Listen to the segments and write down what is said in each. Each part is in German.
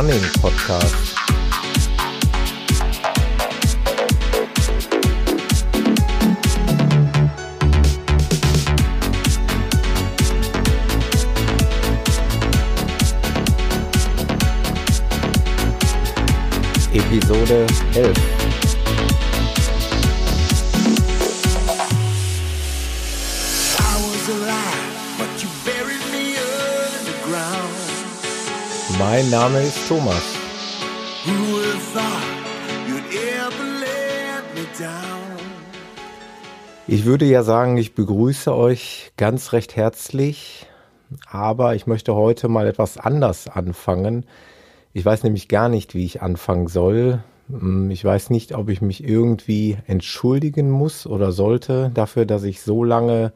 Running Podcast. Episode 11. I was alive, but you buried me underground. Mein Name ist Thomas. Ich würde ja sagen, ich begrüße euch ganz recht herzlich, aber ich möchte heute mal etwas anders anfangen. Ich weiß nämlich gar nicht, wie ich anfangen soll. Hm, ich weiß nicht, ob ich mich irgendwie entschuldigen muss oder sollte dafür, dass ich so lange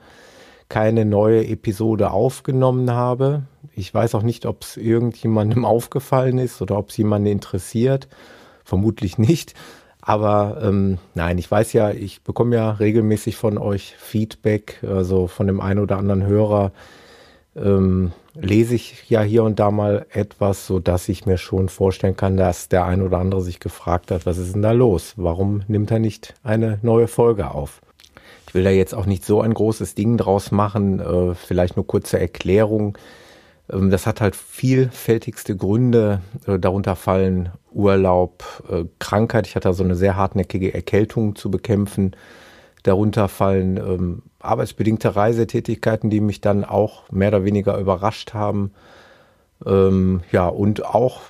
keine neue Episode aufgenommen habe. Ich weiß auch nicht, ob es irgendjemandem aufgefallen ist oder ob es jemanden interessiert. Vermutlich nicht. Aber ähm, nein, ich weiß ja, ich bekomme ja regelmäßig von euch Feedback, also von dem einen oder anderen Hörer ähm, lese ich ja hier und da mal etwas, so dass ich mir schon vorstellen kann, dass der ein oder andere sich gefragt hat, was ist denn da los? Warum nimmt er nicht eine neue Folge auf? Will da jetzt auch nicht so ein großes Ding draus machen, äh, vielleicht nur kurze Erklärung. Ähm, das hat halt vielfältigste Gründe. Äh, darunter fallen Urlaub, äh, Krankheit. Ich hatte so eine sehr hartnäckige Erkältung zu bekämpfen. Darunter fallen ähm, arbeitsbedingte Reisetätigkeiten, die mich dann auch mehr oder weniger überrascht haben. Ähm, ja, und auch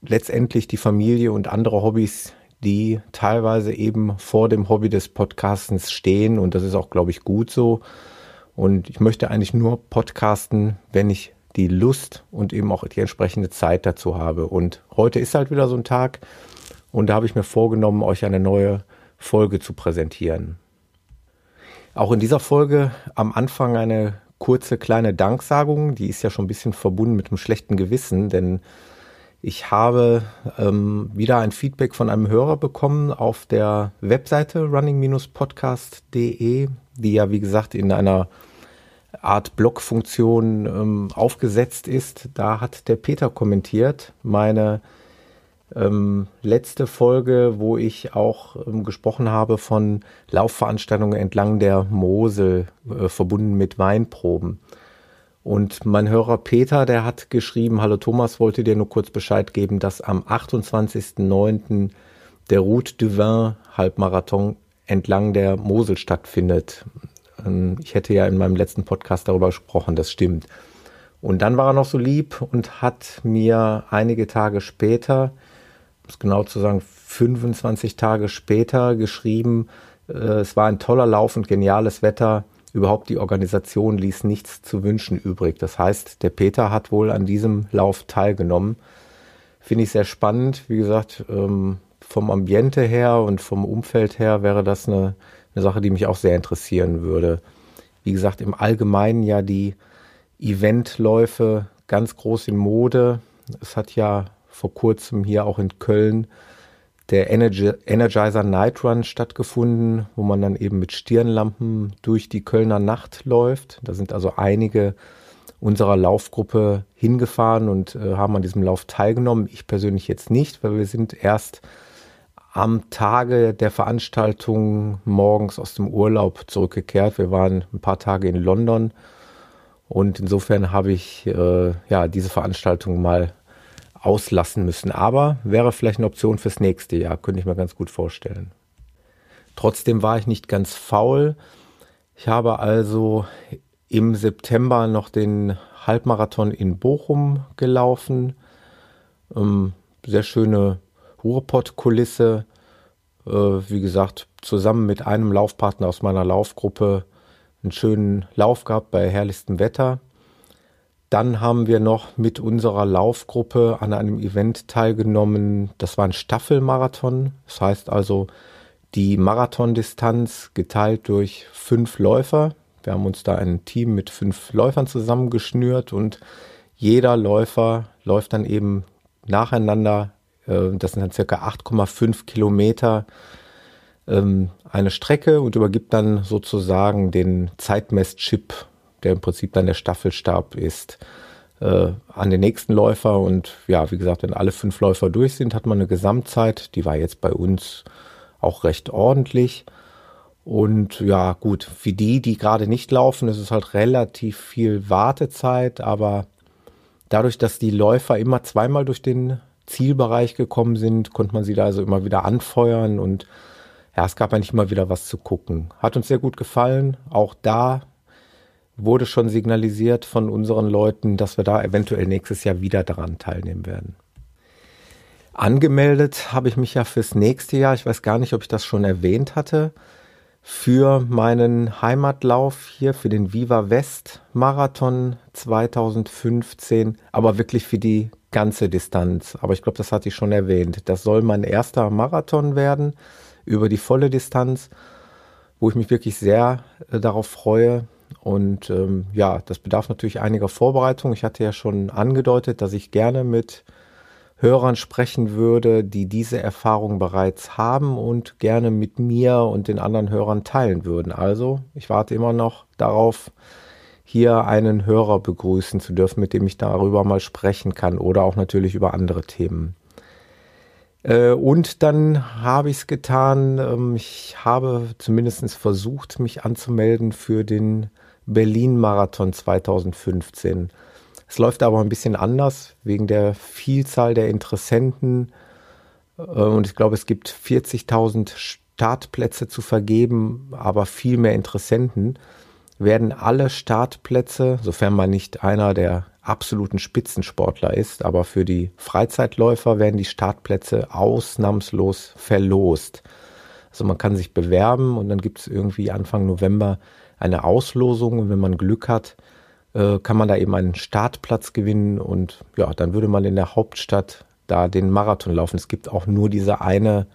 letztendlich die Familie und andere Hobbys, die teilweise eben vor dem Hobby des Podcastens stehen. Und das ist auch, glaube ich, gut so. Und ich möchte eigentlich nur podcasten, wenn ich die Lust und eben auch die entsprechende Zeit dazu habe. Und heute ist halt wieder so ein Tag und da habe ich mir vorgenommen, euch eine neue Folge zu präsentieren. Auch in dieser Folge am Anfang eine kurze kleine Danksagung, die ist ja schon ein bisschen verbunden mit einem schlechten Gewissen, denn ich habe ähm, wieder ein Feedback von einem Hörer bekommen auf der Webseite running-podcast.de, die ja wie gesagt in einer Art Blockfunktion ähm, aufgesetzt ist. Da hat der Peter kommentiert, meine ähm, letzte Folge, wo ich auch ähm, gesprochen habe von Laufveranstaltungen entlang der Mosel, äh, verbunden mit Weinproben. Und mein Hörer Peter, der hat geschrieben, hallo Thomas, wollte dir nur kurz Bescheid geben, dass am 28.09. der Route du Vin Halbmarathon entlang der Mosel stattfindet. Ähm, ich hätte ja in meinem letzten Podcast darüber gesprochen, das stimmt. Und dann war er noch so lieb und hat mir einige Tage später, um es genau zu sagen, 25 Tage später geschrieben, äh, es war ein toller Lauf und geniales Wetter. Überhaupt die Organisation ließ nichts zu wünschen übrig. Das heißt, der Peter hat wohl an diesem Lauf teilgenommen. Finde ich sehr spannend. Wie gesagt, ähm, vom Ambiente her und vom Umfeld her wäre das eine eine Sache, die mich auch sehr interessieren würde. Wie gesagt, im Allgemeinen ja die Eventläufe ganz groß in Mode. Es hat ja vor kurzem hier auch in Köln der Energizer Night Run stattgefunden, wo man dann eben mit Stirnlampen durch die Kölner Nacht läuft. Da sind also einige unserer Laufgruppe hingefahren und äh, haben an diesem Lauf teilgenommen. Ich persönlich jetzt nicht, weil wir sind erst am Tage der Veranstaltung morgens aus dem Urlaub zurückgekehrt. Wir waren ein paar Tage in London und insofern habe ich äh, ja diese Veranstaltung mal auslassen müssen. Aber wäre vielleicht eine Option fürs nächste Jahr, könnte ich mir ganz gut vorstellen. Trotzdem war ich nicht ganz faul. Ich habe also im September noch den Halbmarathon in Bochum gelaufen. Ähm, sehr schöne Ruhrpott-Kulisse. Äh, wie gesagt, zusammen mit einem Laufpartner aus meiner Laufgruppe einen schönen Lauf gehabt bei herrlichstem Wetter. Dann haben wir noch mit unserer Laufgruppe an einem Event teilgenommen. Das war ein Staffelmarathon. Das heißt also die Marathondistanz geteilt durch fünf Läufer. Wir haben uns da ein Team mit fünf Läufern zusammengeschnürt und jeder Läufer läuft dann eben nacheinander äh, das sind dann circa 8,5 Kilometer ähm, eine Strecke und übergibt dann sozusagen den Zeitmesschip, der im Prinzip dann der Staffelstab ist, äh, an den nächsten Läufer. Und ja, wie gesagt, wenn alle fünf Läufer durch sind, hat man eine Gesamtzeit. Die war jetzt bei uns auch recht ordentlich. Und ja, gut, für die, die gerade nicht laufen, ist es halt relativ viel Wartezeit, aber dadurch, dass die Läufer immer zweimal durch den Zielbereich gekommen sind, konnte man sie da also immer wieder anfeuern und ja, es gab eigentlich immer wieder was zu gucken. Hat uns sehr gut gefallen. Auch da wurde schon signalisiert von unseren Leuten, dass wir da eventuell nächstes Jahr wieder daran teilnehmen werden. Angemeldet habe ich mich ja fürs nächste Jahr. Ich weiß gar nicht, ob ich das schon erwähnt hatte. Für meinen Heimatlauf hier, für den Viva West Marathon 2015, aber wirklich für die ganze Distanz. Aber ich glaube, das hatte ich schon erwähnt. Das soll mein erster Marathon werden über die volle Distanz, wo ich mich wirklich sehr äh, darauf freue. Und ähm, ja, das bedarf natürlich einiger Vorbereitung. Ich hatte ja schon angedeutet, dass ich gerne mit Hörern sprechen würde, die diese Erfahrung bereits haben und gerne mit mir und den anderen Hörern teilen würden. Also, ich warte immer noch darauf, hier einen Hörer begrüßen zu dürfen, mit dem ich darüber mal sprechen kann oder auch natürlich über andere Themen. Äh, und dann habe ich es getan. Ähm, ich habe zumindest versucht, mich anzumelden für den Berlin-Marathon 2015. Es läuft aber ein bisschen anders wegen der Vielzahl der Interessenten. Äh, und ich glaube, es gibt 40.000 Startplätze zu vergeben, aber viel mehr Interessenten. Werden alle Startplätze, sofern man nicht einer der absoluten Spitzensportler ist, aber für die Freizeitläufer werden die Startplätze ausnahmslos verlost. Also man kann sich bewerben und dann gibt es irgendwie Anfang November eine Auslosung und wenn man Glück hat, äh, kann man da eben einen Startplatz gewinnen und ja, dann würde man in der Hauptstadt da den Marathon laufen. Es gibt auch nur diese eine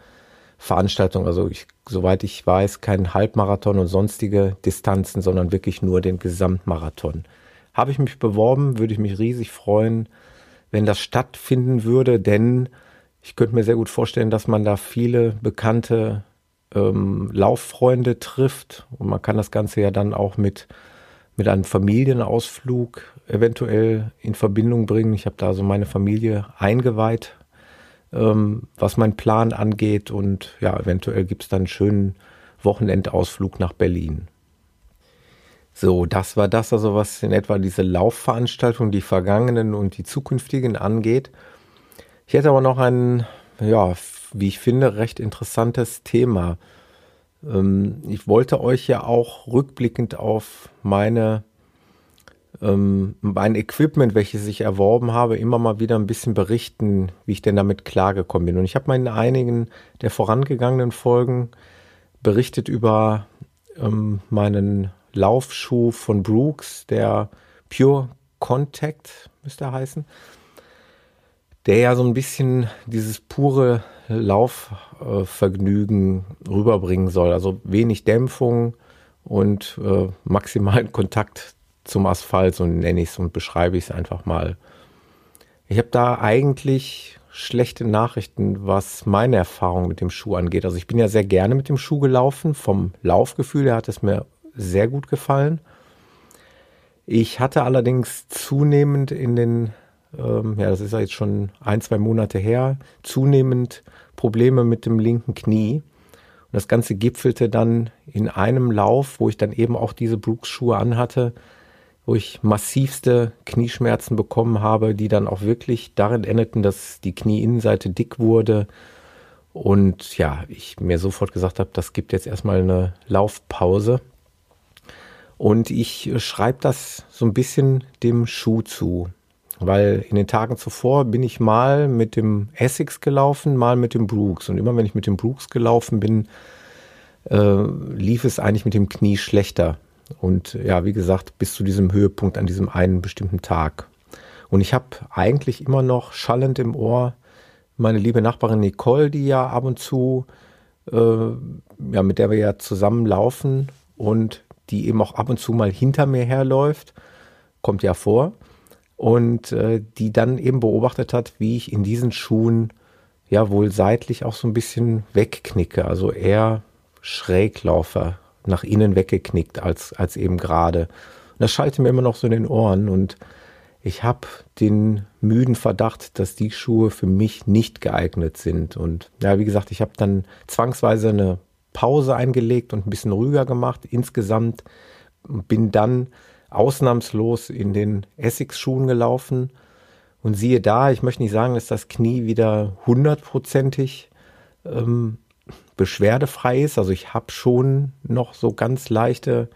Veranstaltung, also ich, soweit ich weiß, kein Halbmarathon und sonstige Distanzen, sondern wirklich nur den Gesamtmarathon. Habe ich mich beworben, würde ich mich riesig freuen, wenn das stattfinden würde, denn ich könnte mir sehr gut vorstellen, dass man da viele bekannte ähm, Lauffreunde trifft und man kann das Ganze ja dann auch mit mit einem Familienausflug eventuell in Verbindung bringen. Ich habe da so meine Familie eingeweiht, ähm, was mein Plan angeht. Und ja, eventuell gibt es dann einen schönen Wochenendausflug nach Berlin. So, das war das also, was in etwa diese Laufveranstaltung, die vergangenen und die zukünftigen angeht. Ich hätte aber noch ein, ja, wie ich finde, recht interessantes Thema. Ähm, ich wollte euch ja auch rückblickend auf meine ähm, mein Equipment, welches ich erworben habe, immer mal wieder ein bisschen berichten, wie ich denn damit klargekommen bin. Und ich habe mal in einigen der vorangegangenen Folgen berichtet über ähm, meinen Laufschuh von Brooks, der Pure Contact müsste er heißen, der ja so ein bisschen dieses pure Laufvergnügen äh, rüberbringen soll. Also wenig Dämpfung und äh, maximalen Kontakt zum Asphalt, so nenne ich es und beschreibe ich es einfach mal. Ich habe da eigentlich schlechte Nachrichten, was meine Erfahrung mit dem Schuh angeht. Also ich bin ja sehr gerne mit dem Schuh gelaufen, vom Laufgefühl her hat es mir sehr gut gefallen. Ich hatte allerdings zunehmend in den ähm, ja, das ist ja jetzt schon ein, zwei Monate her, zunehmend Probleme mit dem linken Knie. Und das Ganze gipfelte dann in einem Lauf, wo ich dann eben auch diese Brooks-Schuhe anhatte, wo ich massivste Knieschmerzen bekommen habe, die dann auch wirklich darin endeten, dass die Knieinnenseite dick wurde. Und ja, ich mir sofort gesagt habe, das gibt jetzt erstmal eine Laufpause. Und ich schreibe das so ein bisschen dem Schuh zu. Weil in den Tagen zuvor bin ich mal mit dem Essex gelaufen, mal mit dem Brooks. Und immer wenn ich mit dem Brooks gelaufen bin, äh, lief es eigentlich mit dem Knie schlechter. Und ja, wie gesagt, bis zu diesem Höhepunkt an diesem einen bestimmten Tag. Und ich habe eigentlich immer noch schallend im Ohr meine liebe Nachbarin Nicole, die ja ab und zu, äh, ja, mit der wir ja zusammen laufen und die eben auch ab und zu mal hinter mir herläuft, kommt ja vor. Und äh, die dann eben beobachtet hat, wie ich in diesen Schuhen ja wohl seitlich auch so ein bisschen wegknicke, also eher schräg laufe, nach innen weggeknickt als, als eben gerade. Und das schallte mir immer noch so in den Ohren und ich habe den müden Verdacht, dass die Schuhe für mich nicht geeignet sind. Und ja, wie gesagt, ich habe dann zwangsweise eine Pause eingelegt und ein bisschen ruhiger gemacht. Insgesamt bin dann ausnahmslos in den Essex-Schuhen gelaufen. Und siehe da, ich möchte nicht sagen, dass das Knie wieder hundertprozentig ähm, beschwerdefrei ist. Also ich habe schon noch so ganz leichte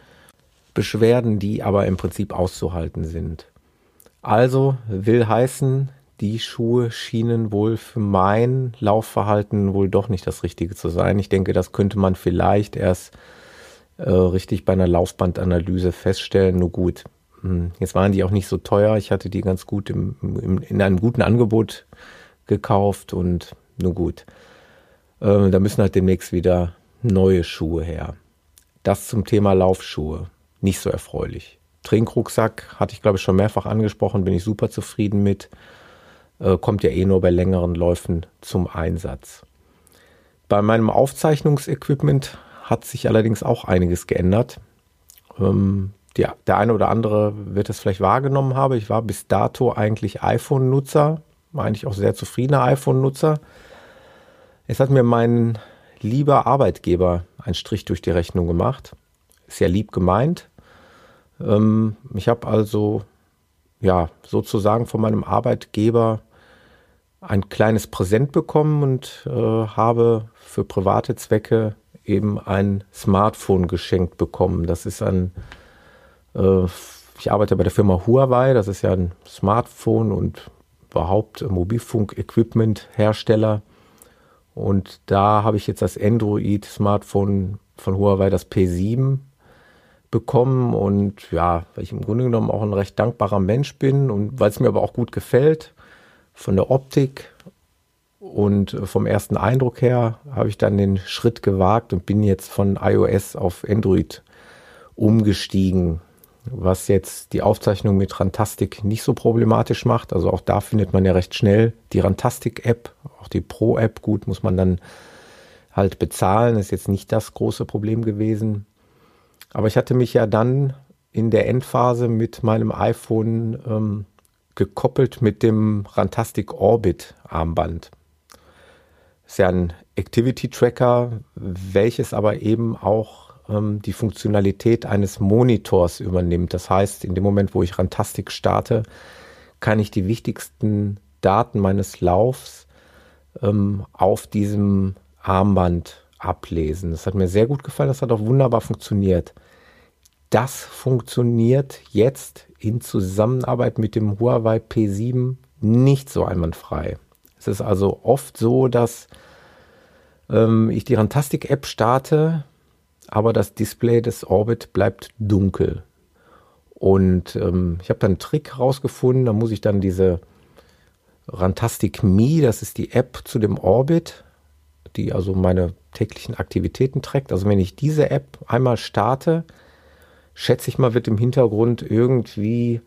Beschwerden, die aber im Prinzip auszuhalten sind. Also will heißen, die Schuhe schienen wohl für mein Laufverhalten wohl doch nicht das Richtige zu sein. Ich denke, das könnte man vielleicht erst äh, richtig bei einer Laufbandanalyse feststellen. Nur gut, hm, jetzt waren die auch nicht so teuer. Ich hatte die ganz gut im, im, in einem guten Angebot gekauft und nur gut. Äh, da müssen halt demnächst wieder neue Schuhe her. Das zum Thema Laufschuhe. Nicht so erfreulich. Trinkrucksack hatte ich, glaube ich, schon mehrfach angesprochen, bin ich super zufrieden mit. Äh, kommt ja eh nur bei längeren Läufen zum Einsatz. Bei meinem Aufzeichnungsequipment hat sich allerdings auch einiges geändert. Ähm, die, der eine oder andere wird es vielleicht wahrgenommen haben. Ich war bis dato eigentlich iPhone-Nutzer, eigentlich auch sehr zufriedener iPhone-Nutzer. Jetzt hat mir mein lieber Arbeitgeber einen Strich durch die Rechnung gemacht. Ja lieb gemeint, ähm, ich habe also ja sozusagen von meinem Arbeitgeber ein kleines Präsent bekommen und äh, habe für private Zwecke eben ein Smartphone geschenkt bekommen. Das ist ein, äh, ich arbeite bei der Firma Huawei, das ist ja ein Smartphone und überhaupt Mobilfunk-Equipment-Hersteller. Und da habe ich jetzt das Android-Smartphone von Huawei, das P7, bekommen. Und ja, weil ich im Grunde genommen auch ein recht dankbarer Mensch bin und weil es mir aber auch gut gefällt von der Optik und vom ersten Eindruck her habe ich dann den Schritt gewagt und bin jetzt von iOS auf Android umgestiegen, was jetzt die Aufzeichnung mit Rantastic nicht so problematisch macht. Also auch da findet man ja recht schnell die Rantastic-App, auch die Pro-App. Gut, muss man dann halt bezahlen, ist jetzt nicht das große Problem gewesen. Aber ich hatte mich ja dann in der Endphase mit meinem iPhone ähm, gekoppelt mit dem Rantastic Orbit Armband. Ist ja ein Activity Tracker, welches aber eben auch ähm, die Funktionalität eines Monitors übernimmt. Das heißt, in dem Moment, wo ich Rantastic starte, kann ich die wichtigsten Daten meines Laufs ähm, auf diesem Armband ablesen. Das hat mir sehr gut gefallen, das hat auch wunderbar funktioniert. Das funktioniert jetzt in Zusammenarbeit mit dem Huawei P7 nicht so einwandfrei. Es ist also oft so, dass ähm, ich die Rantastic-App starte, aber das Display des Orbit bleibt dunkel. Und ähm, ich habe dann einen Trick herausgefunden, da muss ich dann diese Rantastic Me, das ist die App zu dem Orbit, die also meine täglichen Aktivitäten trägt. Also wenn ich diese App einmal starte, schätze ich mal, wird im Hintergrund irgendwie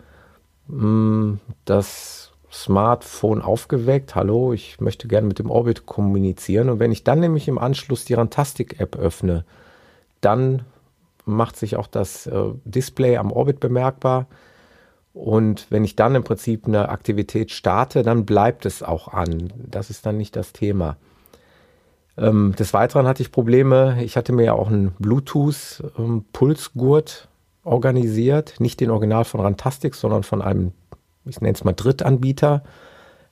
mh, hm, das Smartphone aufgeweckt. Hallo, ich möchte gerne mit dem Orbit kommunizieren. Und wenn ich dann nämlich im Anschluss die Rantastic-App öffne, dann macht sich auch das äh, Display am Orbit bemerkbar. Und wenn ich dann im Prinzip eine Aktivität starte, dann bleibt es auch an. Das ist dann nicht das Thema. Ähm, des Weiteren hatte ich Probleme. Ich hatte mir ja auch einen Bluetooth-Pulsgurt organisiert, nicht den Original von Rantastic, sondern von einem, ich nenne es mal Drittanbieter.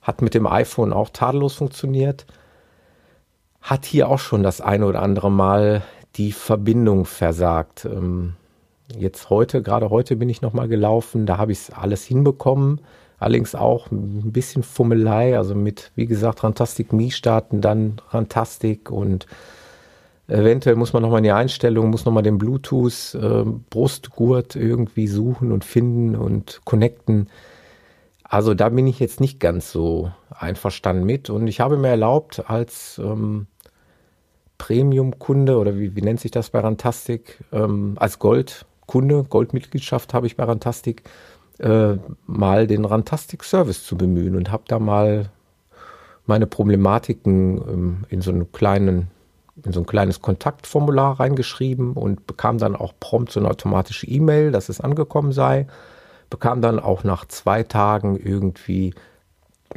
Hat mit dem iPhone auch tadellos funktioniert. Hat hier auch schon das eine oder andere Mal die Verbindung versagt. Ähm, jetzt heute, gerade heute bin ich nochmal gelaufen, da habe ich es alles hinbekommen. Allerdings auch ein bisschen Fummelei, also mit, wie gesagt, Rantastic Me starten, dann Rantastic und Eventuell muss man nochmal in die Einstellung, muss nochmal den Bluetooth äh, Brustgurt irgendwie suchen und finden und connecten. Also da bin ich jetzt nicht ganz so einverstanden mit. Und ich habe mir erlaubt, als ähm, Premium-Kunde oder wie, wie nennt sich das bei Rantastic, ähm, als Goldkunde, Goldmitgliedschaft habe ich bei Rantastic, äh, mal den Rantastic-Service zu bemühen und habe da mal meine Problematiken ähm, in so einem kleinen in so ein kleines Kontaktformular reingeschrieben und bekam dann auch prompt so eine automatische E-Mail, dass es angekommen sei. bekam dann auch nach zwei Tagen irgendwie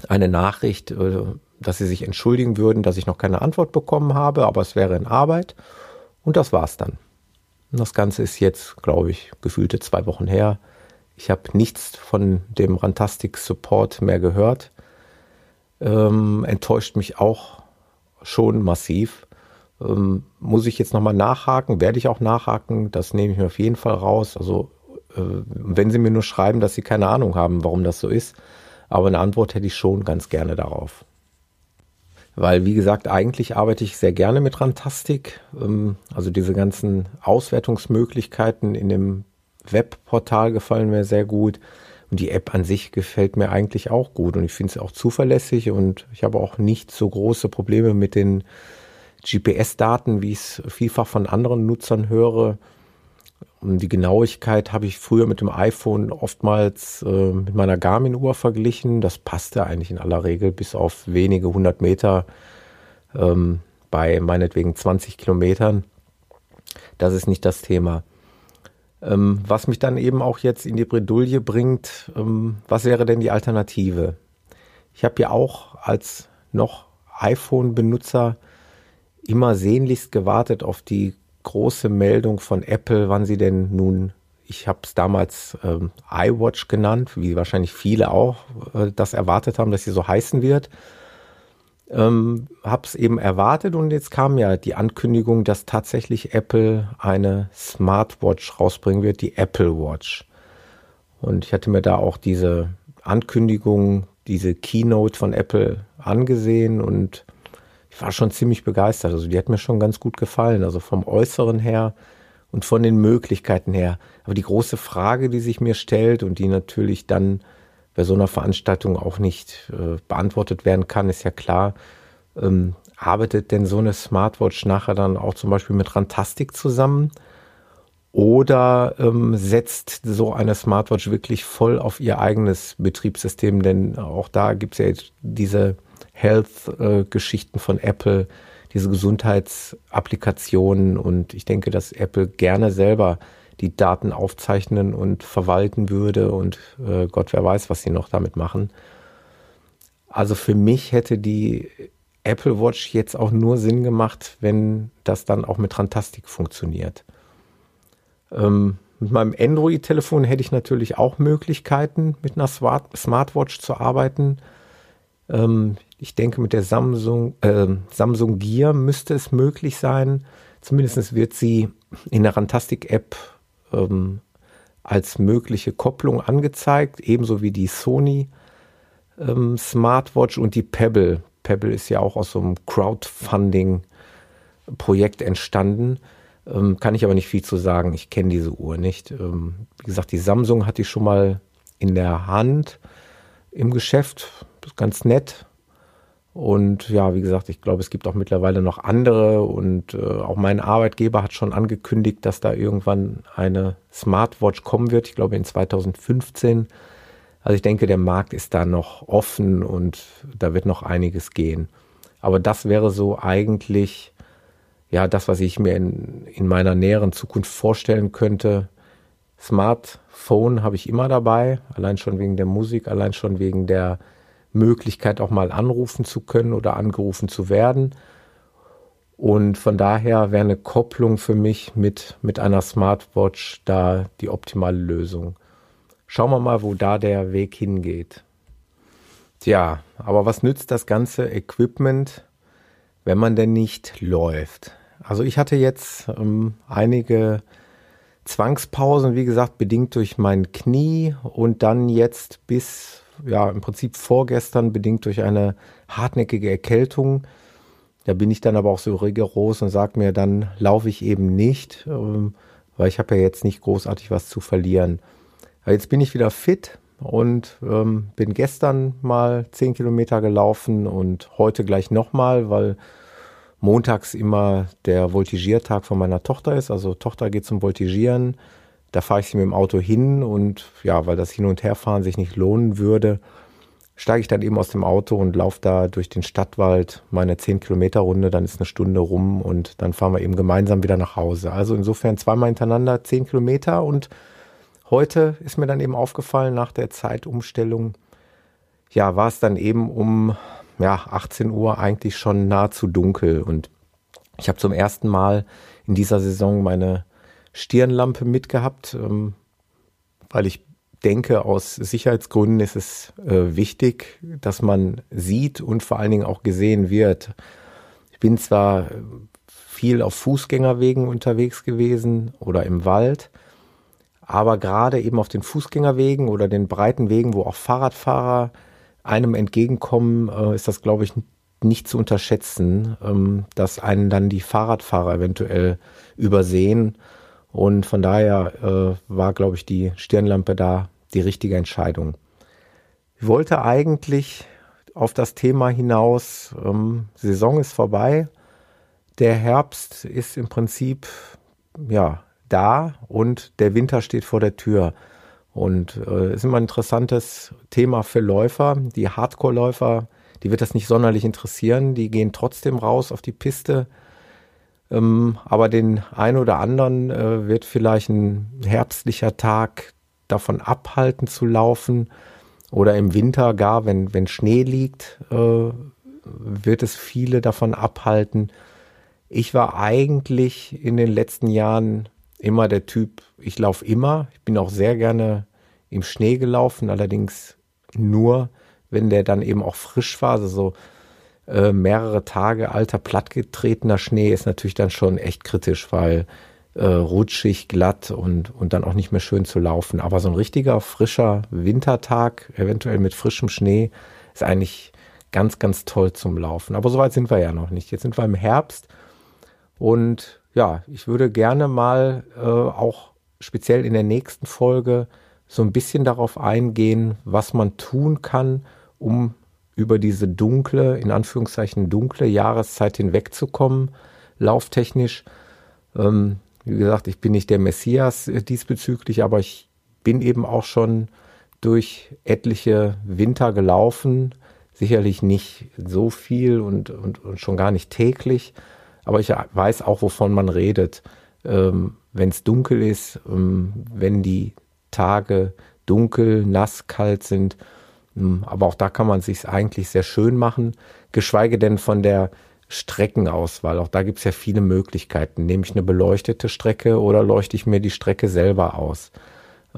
eine Nachricht, äh, dass sie sich entschuldigen würden, dass ich noch keine Antwort bekommen habe, aber es wäre in Arbeit. Und das war's dann. Und das Ganze ist jetzt, glaube ich, gefühlte zwei Wochen her. Ich habe nichts von dem Rantastic Support mehr gehört. Ähm, enttäuscht mich auch schon massiv. Ähm, muss ich jetzt nochmal nachhaken? Werde ich auch nachhaken? Das nehme ich mir auf jeden Fall raus. Also, äh, wenn Sie mir nur schreiben, dass Sie keine Ahnung haben, warum das so ist, aber eine Antwort hätte ich schon ganz gerne darauf. Weil, wie gesagt, eigentlich arbeite ich sehr gerne mit Rantastic. Ähm, also diese ganzen Auswertungsmöglichkeiten in dem Webportal gefallen mir sehr gut. Und die App an sich gefällt mir eigentlich auch gut. Und ich finde es auch zuverlässig und ich habe auch nicht so große Probleme mit den GPS-Daten, wie ich es vielfach von anderen Nutzern höre. Und die Genauigkeit habe ich früher mit dem iPhone oftmals äh, mit meiner Garmin-Uhr verglichen. Das passte eigentlich in aller Regel bis auf wenige hundert Meter ähm, bei meinetwegen 20 Kilometern. Das ist nicht das Thema. Ähm, was mich dann eben auch jetzt in die Bredouille bringt, ähm, was wäre denn die Alternative? Ich habe ja auch als noch iPhone-Benutzer immer sehnlichst gewartet auf die große Meldung von Apple, wann sie denn nun, ich habe es damals ähm, iWatch genannt, wie wahrscheinlich viele auch äh, das erwartet haben, dass sie so heißen wird. Ähm, habe es eben erwartet und jetzt kam ja die Ankündigung, dass tatsächlich Apple eine Smartwatch rausbringen wird, die Apple Watch. Und ich hatte mir da auch diese Ankündigung, diese Keynote von Apple angesehen und war schon ziemlich begeistert. Also die hat mir schon ganz gut gefallen. Also vom Äußeren her und von den Möglichkeiten her. Aber die große Frage, die sich mir stellt und die natürlich dann bei so einer Veranstaltung auch nicht äh, beantwortet werden kann, ist ja klar, ähm, arbeitet denn so eine Smartwatch nachher dann auch zum Beispiel mit Rantastic zusammen? Oder ähm, setzt so eine Smartwatch wirklich voll auf ihr eigenes Betriebssystem? Denn auch da gibt es ja jetzt diese Health-Geschichten von Apple, diese Gesundheitsapplikationen und ich denke, dass Apple gerne selber die Daten aufzeichnen und verwalten würde und äh, Gott wer weiß, was sie noch damit machen. Also für mich hätte die Apple Watch jetzt auch nur Sinn gemacht, wenn das dann auch mit Rantastic funktioniert. Ähm, mit meinem Android-Telefon hätte ich natürlich auch Möglichkeiten, mit einer Smartwatch zu arbeiten. Ähm, ich denke, mit der Samsung, äh, Samsung Gear müsste es möglich sein. Zumindest wird sie in der Rantastic-App ähm, als mögliche Kopplung angezeigt, ebenso wie die Sony ähm, Smartwatch und die Pebble. Pebble ist ja auch aus so einem Crowdfunding-Projekt entstanden. Ähm, kann ich aber nicht viel zu sagen. Ich kenne diese Uhr nicht. Ähm, wie gesagt, die Samsung hatte ich schon mal in der Hand im Geschäft. Das ist ganz nett. Und ja, wie gesagt, ich glaube, es gibt auch mittlerweile noch andere und äh, auch mein Arbeitgeber hat schon angekündigt, dass da irgendwann eine Smartwatch kommen wird. Ich glaube in 2015. Also ich denke, der Markt ist da noch offen und da wird noch einiges gehen. Aber das wäre so eigentlich ja das, was ich mir in, in meiner näheren Zukunft vorstellen könnte. Smartphone habe ich immer dabei, allein schon wegen der Musik, allein schon wegen der Möglichkeit auch mal anrufen zu können oder angerufen zu werden. Und von daher wäre eine Kopplung für mich mit, mit einer Smartwatch da die optimale Lösung. Schauen wir mal, wo da der Weg hingeht. Tja, aber was nützt das ganze Equipment, wenn man denn nicht läuft? Also ich hatte jetzt ähm, einige Zwangspausen, wie gesagt, bedingt durch mein Knie und dann jetzt bis ja im Prinzip vorgestern bedingt durch eine hartnäckige Erkältung. Da bin ich dann aber auch so rigoros und sage mir, dann laufe ich eben nicht, ähm, weil ich habe ja jetzt nicht großartig was zu verlieren. Aber jetzt bin ich wieder fit und ähm, bin gestern mal zehn Kilometer gelaufen und heute gleich nochmal, weil montags immer der Voltigiertag von meiner Tochter ist. Also Tochter geht zum Voltigieren da fahre ich mit dem Auto hin und ja, weil das Hin- und Herfahren sich nicht lohnen würde, steige ich dann eben aus dem Auto und laufe da durch den Stadtwald meine 10 Kilometer Runde, dann ist eine Stunde rum und dann fahren wir eben gemeinsam wieder nach Hause. Also insofern zweimal hintereinander 10 Kilometer und heute ist mir dann eben aufgefallen, nach der Zeitumstellung, ja, war es dann eben um ja, 18 Uhr eigentlich schon nahezu dunkel. Und ich habe zum ersten Mal in dieser Saison meine Stirnlampe mitgehabt, ähm, weil ich denke, aus Sicherheitsgründen ist es äh, wichtig, dass man sieht und vor allen Dingen auch gesehen wird. Ich bin zwar viel auf Fußgängerwegen unterwegs gewesen oder im Wald, aber gerade eben auf den Fußgängerwegen oder den breiten Wegen, wo auch Fahrradfahrer einem entgegenkommen, äh, ist das, glaube ich, nicht zu unterschätzen, ähm, dass einen dann die Fahrradfahrer eventuell übersehen. Und von daher äh, war, glaube ich, die Stirnlampe da die richtige Entscheidung. Ich wollte eigentlich auf das Thema hinaus, ähm, Saison ist vorbei, der Herbst ist im Prinzip ja da und der Winter steht vor der Tür. Und äh, ist immer ein interessantes Thema für Läufer. Die Hardcore-Läufer, die wird das nicht sonderlich interessieren. Die gehen trotzdem raus auf die Piste. Ähm, aber den einen oder anderen äh, wird vielleicht ein herbstlicher Tag davon abhalten zu laufen. Oder im Winter gar, wenn, wenn Schnee liegt, äh, wird es viele davon abhalten. Ich war eigentlich in den letzten Jahren immer der Typ, ich laufe immer. Ich bin auch sehr gerne im Schnee gelaufen, allerdings nur, wenn der dann eben auch frisch war. Also so äh, mehrere Tage alter, plattgetretener Schnee ist natürlich dann schon echt kritisch, weil äh, rutschig, glatt und, und dann auch nicht mehr schön zu laufen. Aber so ein richtiger, frischer Wintertag, eventuell mit frischem Schnee, ist eigentlich ganz, ganz toll zum Laufen. Aber so weit sind wir ja noch nicht. Jetzt sind wir im Herbst und ja, ich würde gerne mal äh, auch speziell in der nächsten Folge so ein bisschen darauf eingehen, was man tun kann, um über diese dunkle, in Anführungszeichen dunkle Jahreszeit hinwegzukommen, lauftechnisch. Ähm, wie gesagt, ich bin nicht der Messias äh, diesbezüglich, aber ich bin eben auch schon durch etliche Winter gelaufen. Sicherlich nicht so viel und, und, und schon gar nicht täglich, aber ich weiß auch, wovon man redet. Ähm, wenn es dunkel ist, ähm, wenn die Tage dunkel, nass, kalt sind. Ähm, aber auch da kann man sich eigentlich sehr schön machen, geschweige denn von der Streckenauswahl. Auch da gibt es ja viele Möglichkeiten. Nehme ich eine beleuchtete Strecke oder leuchte ich mir die Strecke selber aus?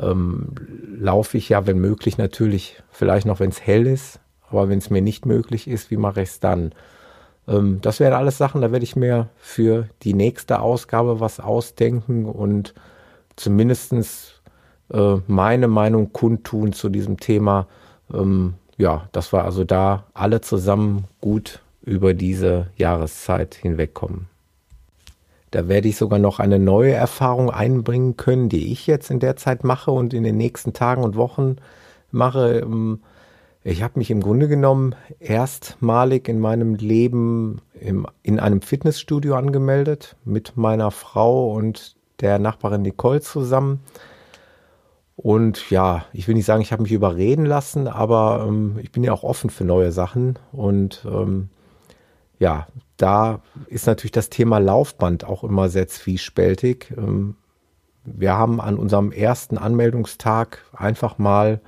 Ähm, laufe ich ja, wenn möglich, natürlich, vielleicht noch, wenn es hell ist, aber wenn es mir nicht möglich ist, wie mache ich es dann? Ähm, das wären alles Sachen, da werde ich mir für die nächste Ausgabe was ausdenken und zumindestens äh, meine Meinung kundtun zu diesem Thema. Ähm, ja, dass wir also da alle zusammen gut über diese Jahreszeit hinwegkommen. Da werde ich sogar noch eine neue Erfahrung einbringen können, die ich jetzt in der Zeit mache und in den nächsten Tagen und Wochen mache. Ähm, ich habe mich im Grunde genommen erstmalig in meinem Leben im, in einem Fitnessstudio angemeldet mit meiner Frau und der Nachbarin Nicole zusammen. Und ja, ich will nicht sagen, ich habe mich überreden lassen, aber ähm, ich bin ja auch offen für neue Sachen. Und ähm, ja, da ist natürlich das Thema Laufband auch immer sehr zwiespältig. Ähm, wir haben an unserem ersten Anmeldungstag einfach mal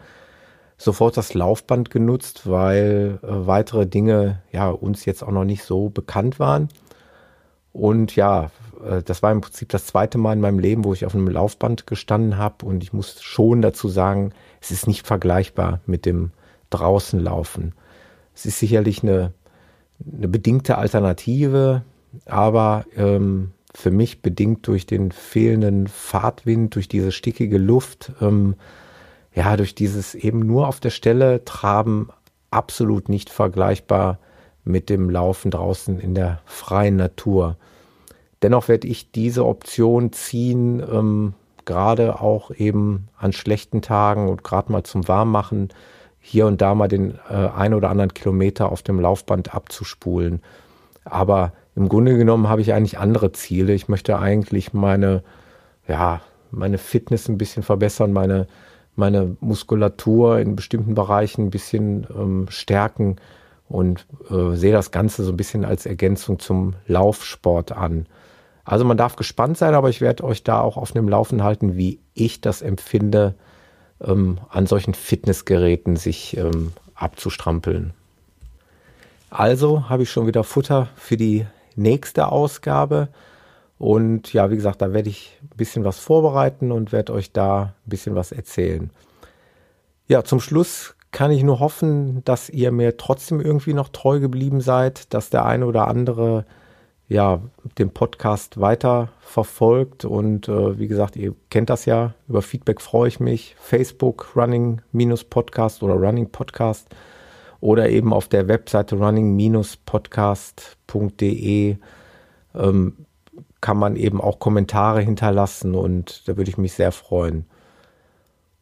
sofort das Laufband genutzt, weil äh, weitere Dinge ja uns jetzt auch noch nicht so bekannt waren. Und ja, äh, das war im Prinzip das zweite Mal in meinem Leben, wo ich auf einem Laufband gestanden habe. Und ich muss schon dazu sagen, es ist nicht vergleichbar mit dem draußen laufen. Es ist sicherlich eine, eine bedingte Alternative, aber ähm, für mich bedingt durch den fehlenden Fahrtwind, durch diese stickige Luft, ähm, ja, durch dieses eben nur auf der Stelle traben absolut nicht vergleichbar mit dem Laufen draußen in der freien Natur. Dennoch werde ich diese Option ziehen, ähm, gerade auch eben an schlechten Tagen und gerade mal zum Warmmachen hier und da mal den äh, ein oder anderen Kilometer auf dem Laufband abzuspulen. Aber im Grunde genommen habe ich eigentlich andere Ziele. Ich möchte eigentlich meine, ja, meine Fitness ein bisschen verbessern, meine meine Muskulatur in bestimmten Bereichen ein bisschen ähm, stärken und äh, sehe das Ganze so ein bisschen als Ergänzung zum Laufsport an. Also man darf gespannt sein, aber ich werde euch da auch auf dem Laufen halten, wie ich das empfinde, ähm, an solchen Fitnessgeräten sich ähm, abzustrampeln. Also habe ich schon wieder Futter für die nächste Ausgabe. Und ja, wie gesagt, da werde ich ein bisschen was vorbereiten und werde euch da ein bisschen was erzählen. Ja, zum Schluss kann ich nur hoffen, dass ihr mir trotzdem irgendwie noch treu geblieben seid, dass der eine oder andere ja den Podcast weiter verfolgt und äh, wie gesagt, ihr kennt das ja, über Feedback freue ich mich. Facebook Running-Podcast oder Running Podcast oder eben auf der Webseite running-podcast.de ähm, kann man eben auch Kommentare hinterlassen und da würde ich mich sehr freuen.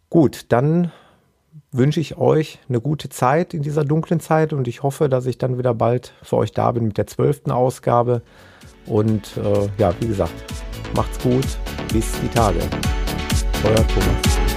Gut, dann wünsche ich euch eine gute Zeit in dieser dunklen Zeit und ich hoffe, dass ich dann wieder bald für euch da bin mit der zwölften Ausgabe. Und äh, ja, wie gesagt, macht's gut, bis die Tage. Euer Thomas.